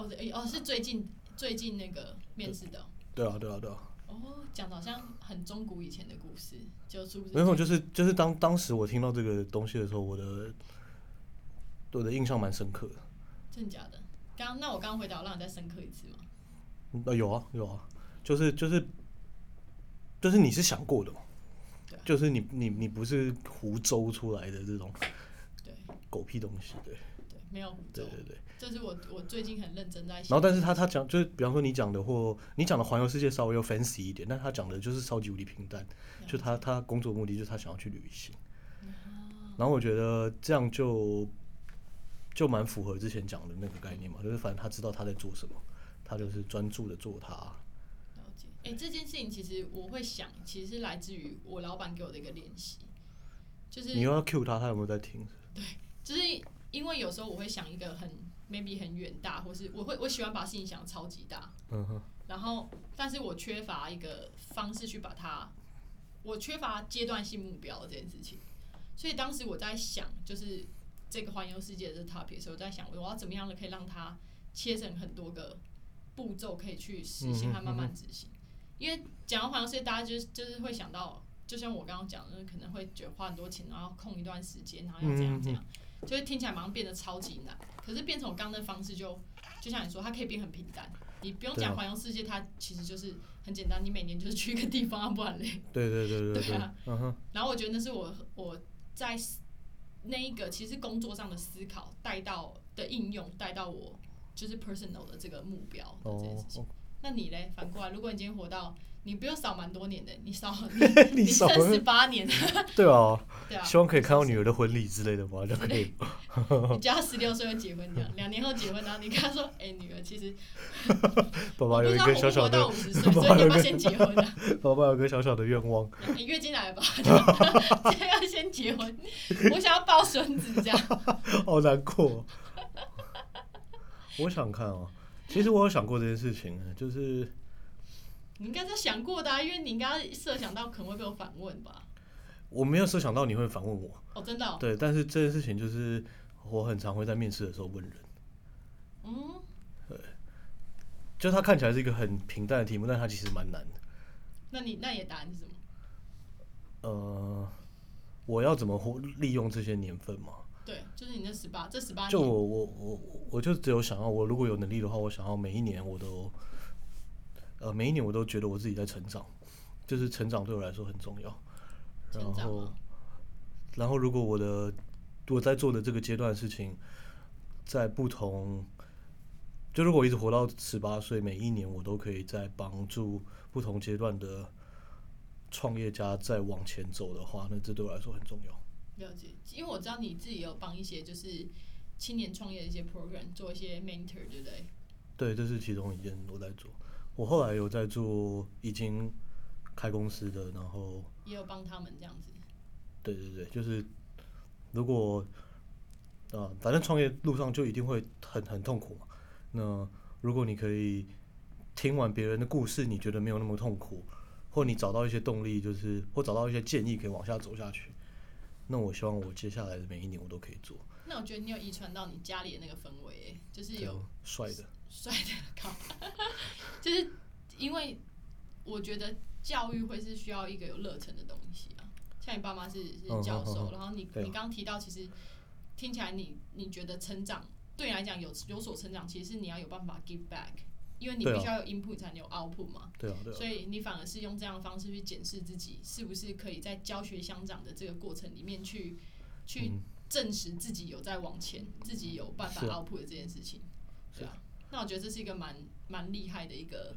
哦，对，哦，是最近最近那个面试的哦。对啊对啊对啊，哦，讲的好像很中古以前的故事，就是？没有就是就是当当时我听到这个东西的时候，我的我的印象蛮深刻的。真的假的？刚那我刚回答，我让你再深刻一次吗？啊呃，有啊有啊，就是就是就是你是想过的嘛对啊，就是你你你不是胡诌出来的这种对狗屁东西，对对，没有胡诌对，对对。这是我我最近很认真在然想。后但是他他讲就是比方说你讲的或你讲的环游世界稍微又 fancy 一点，但他讲的就是超级无敌平淡，就他他工作目的就是他想要去旅行，然后我觉得这样就就蛮符合之前讲的那个概念嘛，就是反正他知道他在做什么，他就是专注的做他。了解。哎、这件事情其实我会想，其实是来自于我老板给我的一个练习，就是你又要 cue 他，他有没有在听？对就是因为有时候我会想一个很 maybe 很远大，或是我会我喜欢把事情想的超级大，嗯哼，然后但是我缺乏一个方式去把它，我缺乏阶段性目标这件事情，所以当时我在想，就是这个环游世界的这 topic 的时候，我在想我要怎么样的可以让它切成很多个步骤可以去实现和慢慢执行，因为讲到环游世界，大家就是就是会想到。就像我刚刚讲的，可能会觉得花很多钱，然后空一段时间，然后要怎样怎样，就会听起来马上变得超级难。可是变成我刚刚的方式就，就像你说，它可以变很平淡。你不用讲环游世界，它其实就是很简单，你每年就是去一个地方，啊不然嘞。[laughs] 对对对对 [laughs] 对啊嗯哼，然后我觉得那是我我在那一个其实工作上的思考带到的应用，带到我就是 personal 的这个目标的这件事情。哦，那你嘞？反过来，如果你今天活到你不用少蛮多年的，你少 [laughs] 你你少剩十八年，[laughs] 对啊，对啊，希望可以看到女儿的婚礼之类的吧？就可以。[laughs] 你叫他十六岁就结婚这样，两年后结婚，然后你跟他说，哎、女儿，其实爸爸有一个小小的我活到五，十岁，所以你要先结婚啊？爸爸有个小小的愿望，你月经来吧？现在要先结婚，我想要抱孙子这样。好难过。我想看哦，其实我有想过这件事情，就是你应该是想过的、啊，因为你应该设想到可能会被我反问吧？我没有设想到你会反问我，哦，真的、哦，对，但是这件事情就是我很常会在面试的时候问人，嗯，对就它看起来是一个很平淡的题目，但它其实蛮难的。那你那你的答案是什么？呃，我要怎么活利用这些年份嘛？对，就是你那十八，这十八就，我我我我就只有想要，我如果有能力的话，我想要每一年我都，呃，每一年我都觉得我自己在成长，就是成长对我来说很重要。然后然后如果我的我在做的这个阶段的事情，在不同，就如果我一直活到十八岁，每一年我都可以在帮助不同阶段的创业家再往前走的话，那这对我来说很重要。了解，因为我知道你自己有帮一些就是青年创业的一些 program 做一些 mentor，对不对？对，这是其中一件我在做。我后来有在做已经开公司的，然后也有帮他们这样子。对对对，就是如果啊、反正创业路上就一定会很很痛苦嘛。那如果你可以听完别人的故事，你觉得没有那么痛苦，或你找到一些动力，就是或找到一些建议可以往下走下去，那我希望我接下来的每一年我都可以做。那我觉得你有遗传到你家里的那个氛围、欸，就是有帅的，帅的高，[laughs] 就是因为我觉得教育会是需要一个有热忱的东西啊。像你爸妈是是嗯教授，嗯嗯然后你你刚刚提到，其实听起来你你觉得成长对你来讲有有所成长，其实是你要有办法 give back，因为你必须要有 input 才能有 output 嘛。对啊，对啊。所，以你反而是用这样的方式去检视自己，是不是可以在教学相长的这个过程里面去去嗯证实自己有在往前，自己有办法 output 的这件事情，对啊。那我觉得这是一个蛮蛮厉害的一个，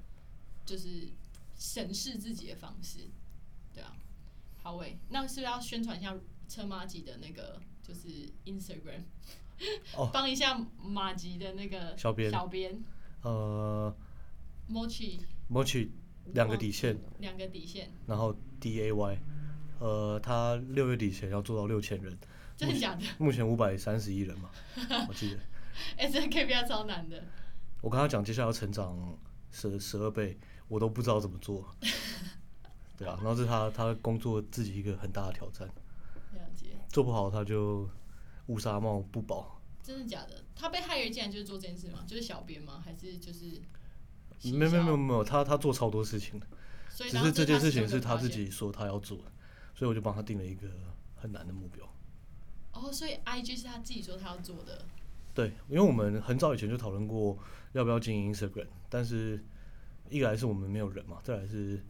就是审视自己的方式，对啊。好喂，那是不是要宣传一下车马吉的那个就是 Instagram，哦 [laughs] 帮一下马吉的那个小编小编呃 Mochi，Mochi 两个底线，两个底线，然后 D A Y，呃，他六月底前要做到六千人，真的假的？目前五百三十一人嘛，我记得。[laughs] 哎，这 K P I 超难的。我跟他讲，接下来要成长十十二倍，我都不知道怎么做。[laughs] 对啊，然后这是他他工作自己一个很大的挑战，了解，做不好他就乌纱帽不保。真的假的？他被害人竟然就是做这件事吗？就是小编吗？还是就是？没有没有没有没有，他他做超多事情的，只是这件事情是是他自己。己说他要做的，所以我就帮他定了一个很难的目标。哦，所以 IG 是他自己说他要做的。对，因为我们很早以前就讨论过要不要经营 Instagram，但是一来是我们没有人嘛，再来是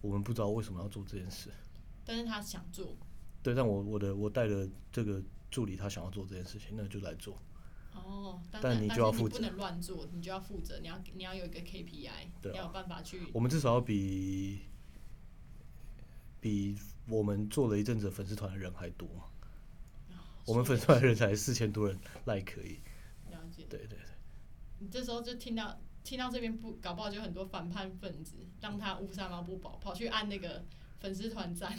我们不知道为什么要做这件事。但是他想做。对，但我我的我带的这个助理他想要做这件事情，那就来做。哦，但你就要负责不能乱做，你就要负责，你要你要有一个 KPI，、对啊要有办法去。我们至少要比比我们做了一阵子粉丝团的人还多嘛。我们粉丝团的人才四千多人 like 可以。了解。对对对，你这时候就听到听到这边不搞不好就很多反叛分子，让他乌纱帽不保，跑去按那个粉丝团赞。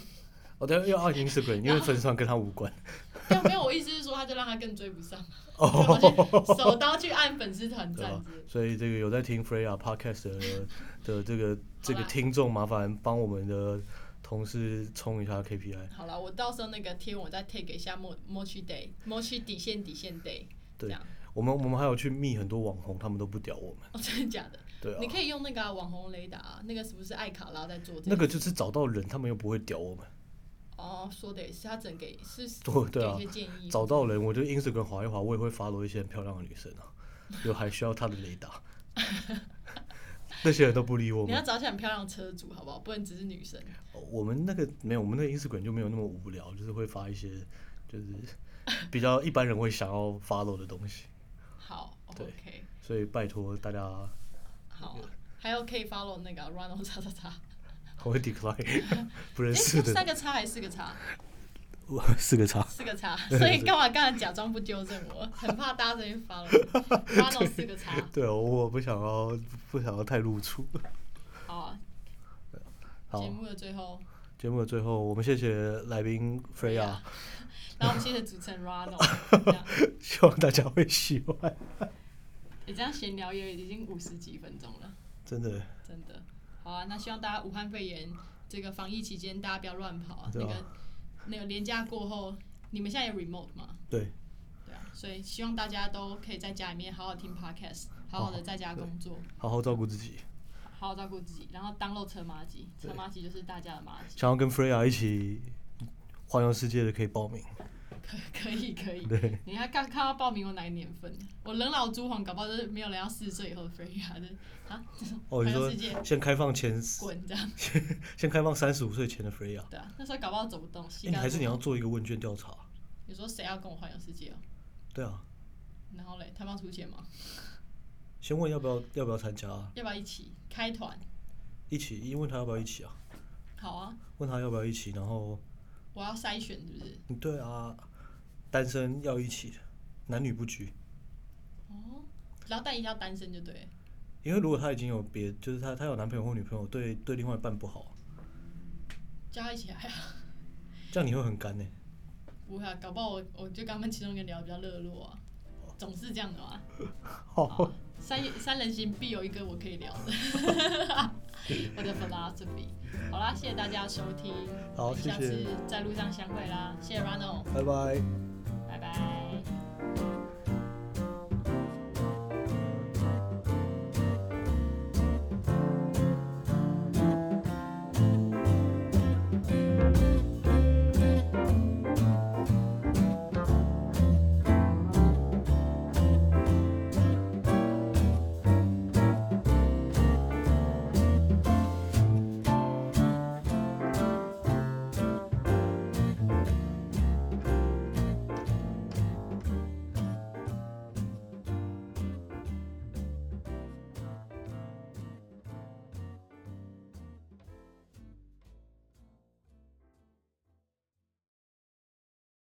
哦，对，又按 Instagram，因为粉丝团跟他无关。没有没有，我意思是说，他就让他更追不上，哦，就手刀去按粉丝团赞。所以这个有在听 Freya Podcast 的的这个这个听众，麻烦帮我们的同事冲一下 KPI。好了，我到时候那个贴我再 take 一下 Mo Mochi Day Mochi 底线底线 Day，这对样我们我们还有去密很多网红，他们都不屌我们。哦，真的假的？对啊你，可以用那个啊、网红雷达、啊，那个是不是艾卡拉在做这那个就是找到人，他们又不会屌我们。哦，说的也是，他只能给是 [laughs] 对对一些建议。找到人，我就 Instagram 滑一滑，我也会 follow 一些很漂亮的女生啊，[laughs] 有还需要他的雷达。那些人都不理我们。你要找一些很漂亮的车主，好不好？不能只是女生。我们那个没有，我们那个 Instagram 就没有那么无聊，就是会发一些就是比较一般人会想要 follow 的东西。好，OK，所以拜托大家，好啊。还有可以 follow 那个 Ronald [laughs] 叉叉叉，我会 decline [laughs] 不认哎，识三个叉还是四个叉？我四个叉。四个叉，所以干嘛刚才假装不纠正我？很怕大家这边 follow [laughs] Ronald 四个叉。对哦，我不想要不想要太露出。好啊，好节，目的最后，节目的最后，我们谢谢来宾 Freya，然后我们谢谢主持人 Ronald，[laughs] 希望大家会喜欢。你这样闲聊也已经五十几分钟了，真的，真的。好啊，那希望大家武汉肺炎这个防疫期间，大家不要乱跑啊。啊那个那个年假过后，你们现在有 remote 吗？对，对啊，所以希望大家都可以在家里面好好听 podcast，好好的在家工作，好好照顾自己。好好照顾自己，然后当漏车马吉，车马吉就是大家的马吉。想要跟 Freya 一起环游世界的可以报名。可 [laughs] 可以可以，对，你还刚看到报名我哪个年份？我人老珠黄，搞不好就是没有人要四十岁以后的 Freya 的啊，哦，你说先开放前，滚这样，[laughs] 先开放三十五岁前的 Freya。对啊，那时候搞不好走不动，膝哎，你还是你要做一个问卷调查？你说谁要跟我环游世界哦？对啊，然后嘞，他们要出钱吗？先问要不要要不要参加啊，要不要一起开团？一起，因为他要不要一起啊？好啊，问他要不要一起，然后我要筛选是不是？嗯对啊，单身要一起，男女不拘。哦，然后但一定要单身就对了。因为如果他已经有别，就是他他有男朋友或女朋友，对对另外一半不好，叫他一起来啊！这样你会很干呢、不会啊，搞不好我我就跟他们其中一个聊得比较热络啊，总是这样的嘛。[laughs] 好，三三人行必有一个我可以聊的，[laughs] 我的 philosophy。好啦，谢谢大家收听，好谢谢次在路上相会啦，谢谢 Rano。拜拜。Bye.